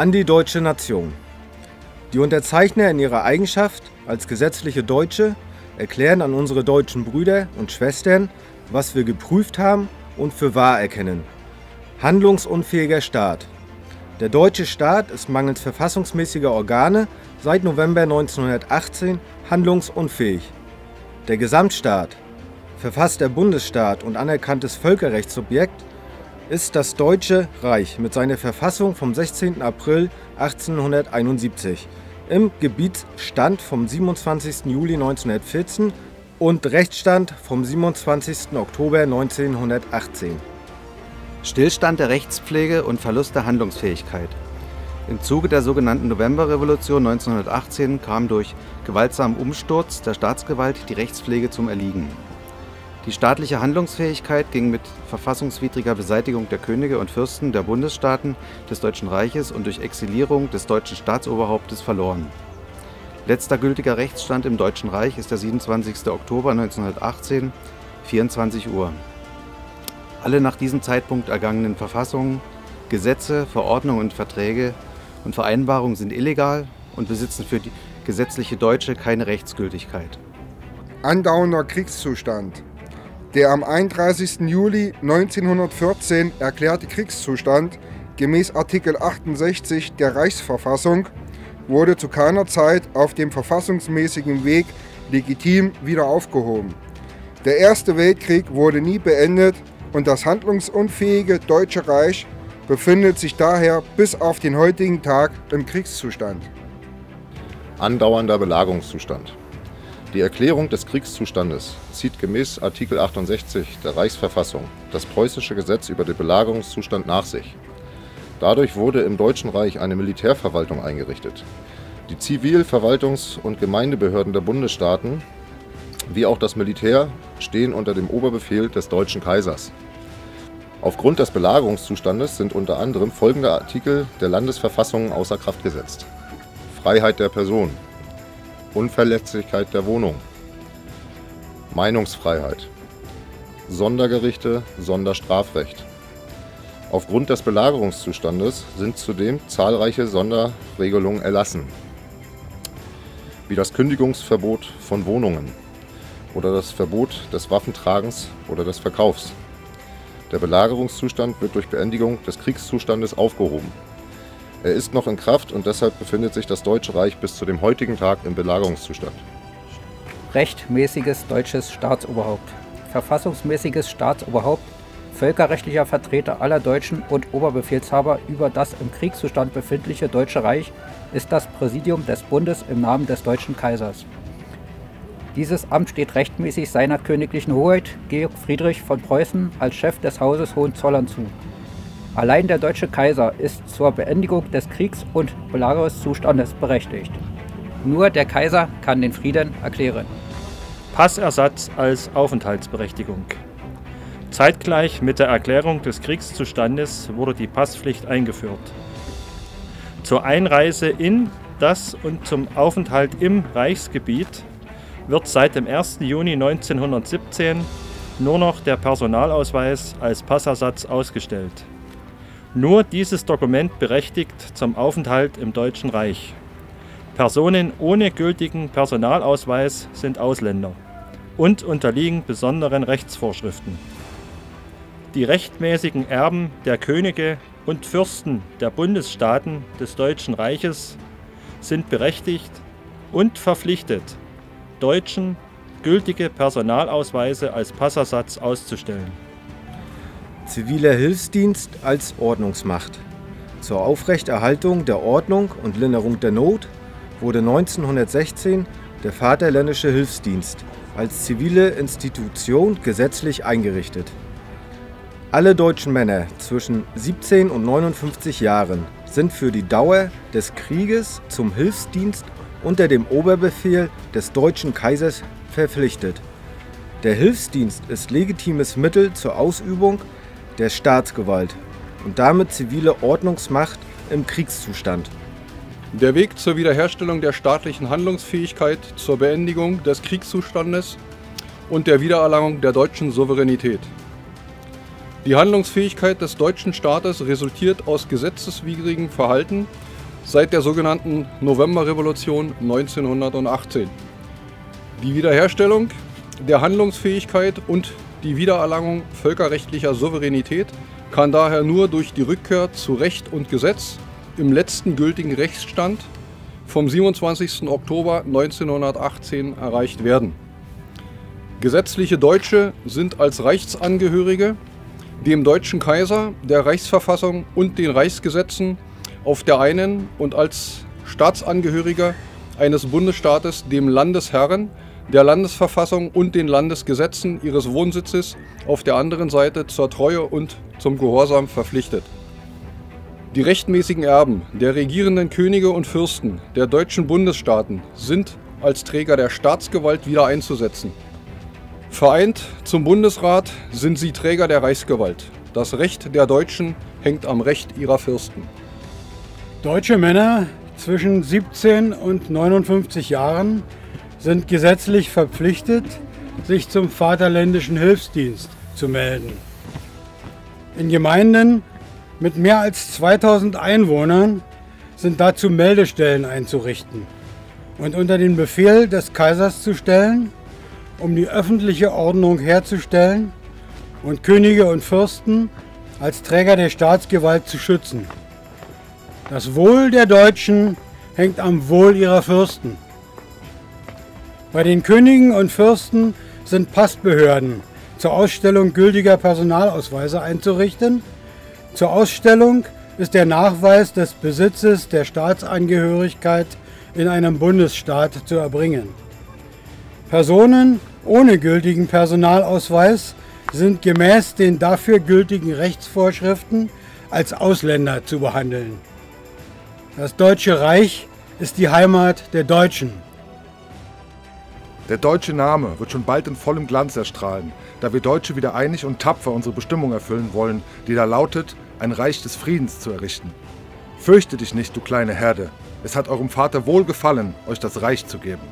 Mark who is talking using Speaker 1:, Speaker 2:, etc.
Speaker 1: An die deutsche Nation. Die Unterzeichner in ihrer Eigenschaft als gesetzliche Deutsche erklären an unsere deutschen Brüder und Schwestern, was wir geprüft haben und für wahr erkennen. Handlungsunfähiger Staat. Der deutsche Staat ist mangels verfassungsmäßiger Organe seit November 1918 handlungsunfähig. Der Gesamtstaat, verfasster Bundesstaat und anerkanntes Völkerrechtssubjekt, ist das Deutsche Reich mit seiner Verfassung vom 16. April 1871 im Gebietsstand vom 27. Juli 1914 und Rechtsstand vom 27. Oktober 1918.
Speaker 2: Stillstand der Rechtspflege und Verlust der Handlungsfähigkeit. Im Zuge der sogenannten Novemberrevolution 1918 kam durch gewaltsamen Umsturz der Staatsgewalt die Rechtspflege zum Erliegen. Die staatliche Handlungsfähigkeit ging mit verfassungswidriger Beseitigung der Könige und Fürsten der Bundesstaaten des Deutschen Reiches und durch Exilierung des deutschen Staatsoberhauptes verloren. Letzter gültiger Rechtsstand im Deutschen Reich ist der 27. Oktober 1918, 24 Uhr. Alle nach diesem Zeitpunkt ergangenen Verfassungen, Gesetze, Verordnungen und Verträge und Vereinbarungen sind illegal und besitzen für die gesetzliche Deutsche keine Rechtsgültigkeit.
Speaker 3: Andauernder Kriegszustand. Der am 31. Juli 1914 erklärte Kriegszustand gemäß Artikel 68 der Reichsverfassung wurde zu keiner Zeit auf dem verfassungsmäßigen Weg legitim wieder aufgehoben. Der Erste Weltkrieg wurde nie beendet und das handlungsunfähige Deutsche Reich befindet sich daher bis auf den heutigen Tag im Kriegszustand.
Speaker 4: Andauernder Belagerungszustand. Die Erklärung des Kriegszustandes zieht gemäß Artikel 68 der Reichsverfassung das preußische Gesetz über den Belagerungszustand nach sich. Dadurch wurde im Deutschen Reich eine Militärverwaltung eingerichtet. Die Zivil-, Verwaltungs- und Gemeindebehörden der Bundesstaaten wie auch das Militär stehen unter dem Oberbefehl des deutschen Kaisers. Aufgrund des Belagerungszustandes sind unter anderem folgende Artikel der Landesverfassungen außer Kraft gesetzt. Freiheit der Person, Unverletzlichkeit der Wohnung, Meinungsfreiheit, Sondergerichte, Sonderstrafrecht. Aufgrund des Belagerungszustandes sind zudem zahlreiche Sonderregelungen erlassen, wie das Kündigungsverbot von Wohnungen oder das Verbot des Waffentragens oder des Verkaufs. Der Belagerungszustand wird durch Beendigung des Kriegszustandes aufgehoben. Er ist noch in Kraft und deshalb befindet sich das Deutsche Reich bis zu dem heutigen Tag im Belagerungszustand.
Speaker 5: Rechtmäßiges deutsches Staatsoberhaupt. Verfassungsmäßiges Staatsoberhaupt, völkerrechtlicher Vertreter aller Deutschen und Oberbefehlshaber über das im Kriegszustand befindliche Deutsche Reich ist das Präsidium des Bundes im Namen des Deutschen Kaisers. Dieses Amt steht rechtmäßig seiner königlichen Hoheit Georg Friedrich von Preußen als Chef des Hauses Hohenzollern zu. Allein der deutsche Kaiser ist zur Beendigung des Kriegs- und Belagerungszustandes berechtigt. Nur der Kaiser kann den Frieden erklären.
Speaker 6: Passersatz als Aufenthaltsberechtigung. Zeitgleich mit der Erklärung des Kriegszustandes wurde die Passpflicht eingeführt. Zur Einreise in das und zum Aufenthalt im Reichsgebiet wird seit dem 1. Juni 1917 nur noch der Personalausweis als Passersatz ausgestellt. Nur dieses Dokument berechtigt zum Aufenthalt im Deutschen Reich. Personen ohne gültigen Personalausweis sind Ausländer und unterliegen besonderen Rechtsvorschriften. Die rechtmäßigen Erben der Könige und Fürsten der Bundesstaaten des Deutschen Reiches sind berechtigt und verpflichtet, Deutschen gültige Personalausweise als Passersatz auszustellen.
Speaker 1: Ziviler Hilfsdienst als Ordnungsmacht. Zur Aufrechterhaltung der Ordnung und Linderung der Not wurde 1916 der Vaterländische Hilfsdienst als zivile Institution gesetzlich eingerichtet. Alle deutschen Männer zwischen 17 und 59 Jahren sind für die Dauer des Krieges zum Hilfsdienst unter dem Oberbefehl des deutschen Kaisers verpflichtet. Der Hilfsdienst ist legitimes Mittel zur Ausübung der Staatsgewalt und damit zivile Ordnungsmacht im Kriegszustand.
Speaker 7: Der Weg zur Wiederherstellung der staatlichen Handlungsfähigkeit, zur Beendigung des Kriegszustandes und der Wiedererlangung der deutschen Souveränität. Die Handlungsfähigkeit des deutschen Staates resultiert aus gesetzeswidrigem Verhalten seit der sogenannten Novemberrevolution 1918. Die Wiederherstellung der Handlungsfähigkeit und die Wiedererlangung völkerrechtlicher Souveränität kann daher nur durch die Rückkehr zu Recht und Gesetz im letzten gültigen Rechtsstand vom 27. Oktober 1918 erreicht werden. Gesetzliche Deutsche sind als Reichsangehörige dem deutschen Kaiser, der Reichsverfassung und den Reichsgesetzen auf der einen und als Staatsangehöriger eines Bundesstaates dem Landesherren, der Landesverfassung und den Landesgesetzen ihres Wohnsitzes auf der anderen Seite zur Treue und zum Gehorsam verpflichtet. Die rechtmäßigen Erben der regierenden Könige und Fürsten der deutschen Bundesstaaten sind als Träger der Staatsgewalt wieder einzusetzen. Vereint zum Bundesrat sind sie Träger der Reichsgewalt. Das Recht der Deutschen hängt am Recht ihrer Fürsten.
Speaker 8: Deutsche Männer zwischen 17 und 59 Jahren sind gesetzlich verpflichtet, sich zum Vaterländischen Hilfsdienst zu melden. In Gemeinden mit mehr als 2000 Einwohnern sind dazu Meldestellen einzurichten und unter den Befehl des Kaisers zu stellen, um die öffentliche Ordnung herzustellen und Könige und Fürsten als Träger der Staatsgewalt zu schützen. Das Wohl der Deutschen hängt am Wohl ihrer Fürsten. Bei den Königen und Fürsten sind Passbehörden zur Ausstellung gültiger Personalausweise einzurichten. Zur Ausstellung ist der Nachweis des Besitzes der Staatsangehörigkeit in einem Bundesstaat zu erbringen. Personen ohne gültigen Personalausweis sind gemäß den dafür gültigen Rechtsvorschriften als Ausländer zu behandeln. Das Deutsche Reich ist die Heimat der Deutschen.
Speaker 9: Der deutsche Name wird schon bald in vollem Glanz erstrahlen, da wir Deutsche wieder einig und tapfer unsere Bestimmung erfüllen wollen, die da lautet, ein Reich des Friedens zu errichten. Fürchte dich nicht, du kleine Herde, es hat eurem Vater wohl gefallen, euch das Reich zu geben.